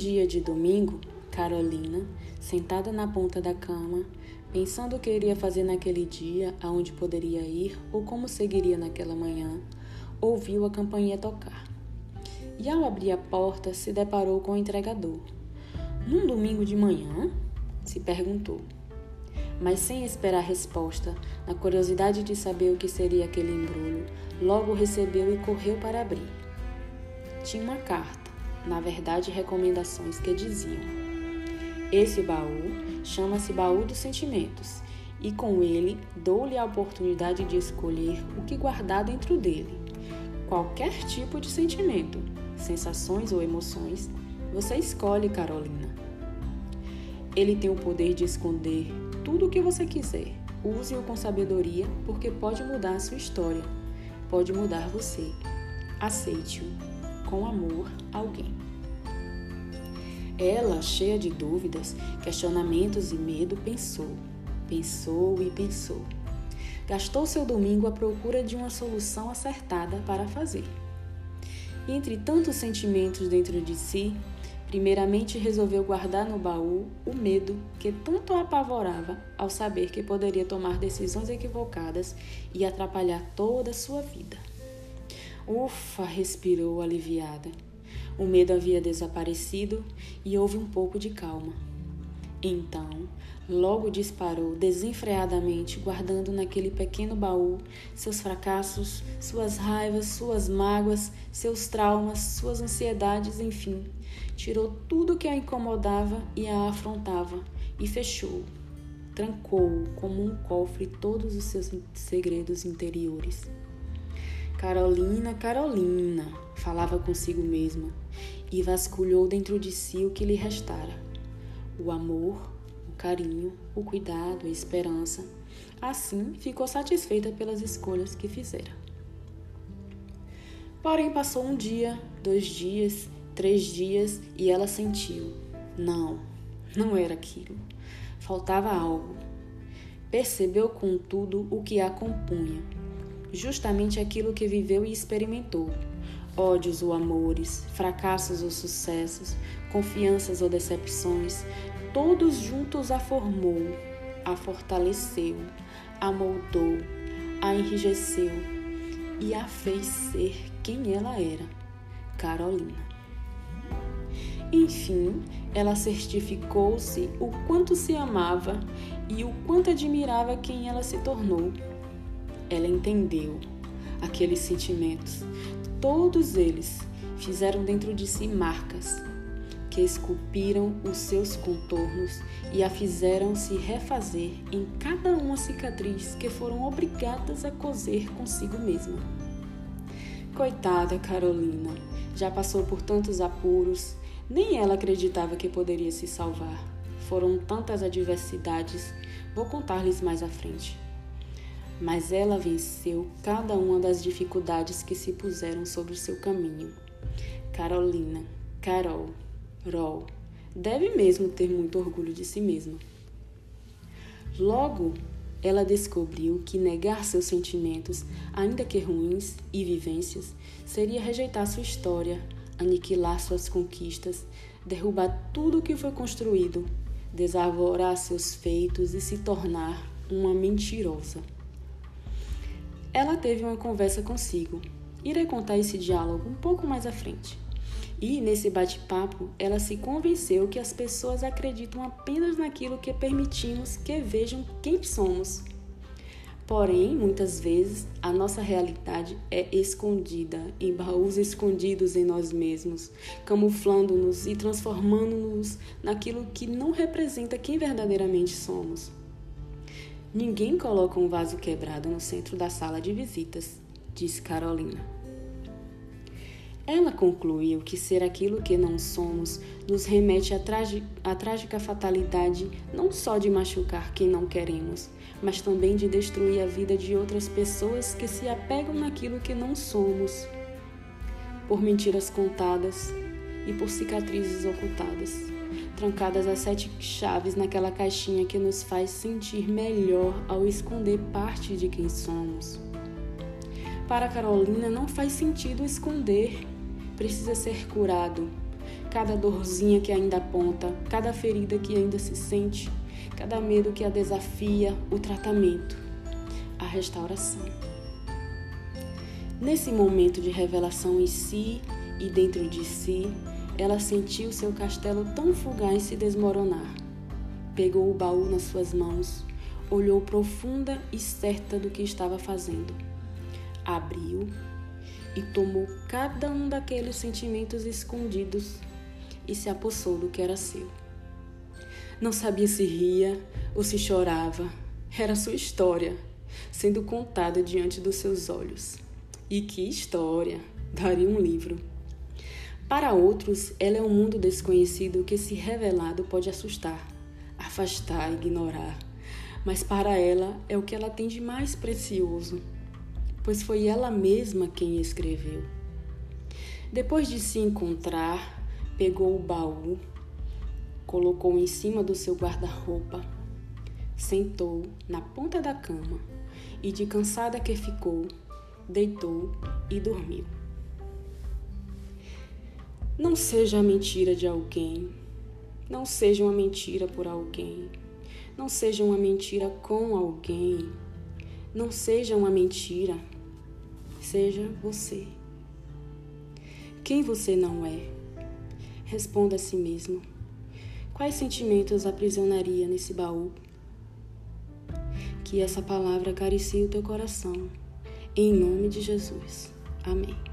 dia de domingo, Carolina, sentada na ponta da cama, pensando o que iria fazer naquele dia, aonde poderia ir ou como seguiria naquela manhã, ouviu a campainha tocar. E ao abrir a porta, se deparou com o entregador. Num domingo de manhã? se perguntou. Mas sem esperar resposta, na curiosidade de saber o que seria aquele embrulho, logo recebeu e correu para abrir. Tinha uma carta, na verdade, recomendações que diziam: Esse baú chama-se Baú dos Sentimentos, e com ele dou-lhe a oportunidade de escolher o que guardar dentro dele. Qualquer tipo de sentimento, sensações ou emoções, você escolhe, Carolina. Ele tem o poder de esconder tudo o que você quiser. Use-o com sabedoria, porque pode mudar a sua história, pode mudar você. Aceite-o. Com amor, alguém. Ela, cheia de dúvidas, questionamentos e medo, pensou, pensou e pensou. Gastou seu domingo à procura de uma solução acertada para fazer. Entre tantos sentimentos dentro de si, primeiramente resolveu guardar no baú o medo que tanto a apavorava ao saber que poderia tomar decisões equivocadas e atrapalhar toda a sua vida. Ufa, respirou aliviada. O medo havia desaparecido e houve um pouco de calma. Então, logo disparou desenfreadamente, guardando naquele pequeno baú seus fracassos, suas raivas, suas mágoas, seus traumas, suas ansiedades, enfim. Tirou tudo que a incomodava e a afrontava e fechou. Trancou como um cofre todos os seus segredos interiores. Carolina, Carolina, falava consigo mesma e vasculhou dentro de si o que lhe restara: o amor, o carinho, o cuidado, a esperança. Assim, ficou satisfeita pelas escolhas que fizera. Porém, passou um dia, dois dias, três dias e ela sentiu: não, não era aquilo. Faltava algo. Percebeu, contudo, o que a compunha justamente aquilo que viveu e experimentou. Ódios ou amores, fracassos ou sucessos, confianças ou decepções, todos juntos a formou, a fortaleceu, a moldou, a enrijeceu e a fez ser quem ela era, Carolina. Enfim, ela certificou-se o quanto se amava e o quanto admirava quem ela se tornou ela entendeu aqueles sentimentos. Todos eles fizeram dentro de si marcas que esculpiram os seus contornos e a fizeram se refazer em cada uma cicatriz que foram obrigadas a coser consigo mesma. Coitada Carolina, já passou por tantos apuros, nem ela acreditava que poderia se salvar. Foram tantas adversidades, vou contar-lhes mais à frente mas ela venceu cada uma das dificuldades que se puseram sobre o seu caminho. Carolina, Carol, Rol, deve mesmo ter muito orgulho de si mesma. Logo, ela descobriu que negar seus sentimentos, ainda que ruins, e vivências, seria rejeitar sua história, aniquilar suas conquistas, derrubar tudo o que foi construído, desarvorar seus feitos e se tornar uma mentirosa. Ela teve uma conversa consigo. Irei contar esse diálogo um pouco mais à frente. E nesse bate-papo, ela se convenceu que as pessoas acreditam apenas naquilo que permitimos que vejam quem somos. Porém, muitas vezes, a nossa realidade é escondida em baús escondidos em nós mesmos, camuflando-nos e transformando-nos naquilo que não representa quem verdadeiramente somos. Ninguém coloca um vaso quebrado no centro da sala de visitas, disse Carolina. Ela concluiu que ser aquilo que não somos nos remete à, à trágica fatalidade não só de machucar quem não queremos, mas também de destruir a vida de outras pessoas que se apegam naquilo que não somos, por mentiras contadas e por cicatrizes ocultadas trancadas as sete chaves naquela caixinha que nos faz sentir melhor ao esconder parte de quem somos. Para Carolina não faz sentido esconder, precisa ser curado. cada dorzinha que ainda aponta, cada ferida que ainda se sente, cada medo que a desafia, o tratamento, a restauração. Nesse momento de revelação em si e dentro de si, ela sentiu seu castelo tão fugaz se desmoronar. Pegou o baú nas suas mãos, olhou profunda e certa do que estava fazendo. Abriu e tomou cada um daqueles sentimentos escondidos e se apossou do que era seu. Não sabia se ria ou se chorava. Era sua história, sendo contada diante dos seus olhos. E que história! Daria um livro. Para outros, ela é um mundo desconhecido que, se revelado, pode assustar, afastar, ignorar. Mas para ela é o que ela tem de mais precioso pois foi ela mesma quem escreveu. Depois de se encontrar, pegou o baú, colocou em cima do seu guarda-roupa, sentou na ponta da cama e, de cansada que ficou, deitou e dormiu. Não seja a mentira de alguém, não seja uma mentira por alguém, não seja uma mentira com alguém não seja uma mentira, seja você. Quem você não é? Responda a si mesmo. Quais sentimentos aprisionaria nesse baú? Que essa palavra acaricie o teu coração. Em nome de Jesus. Amém.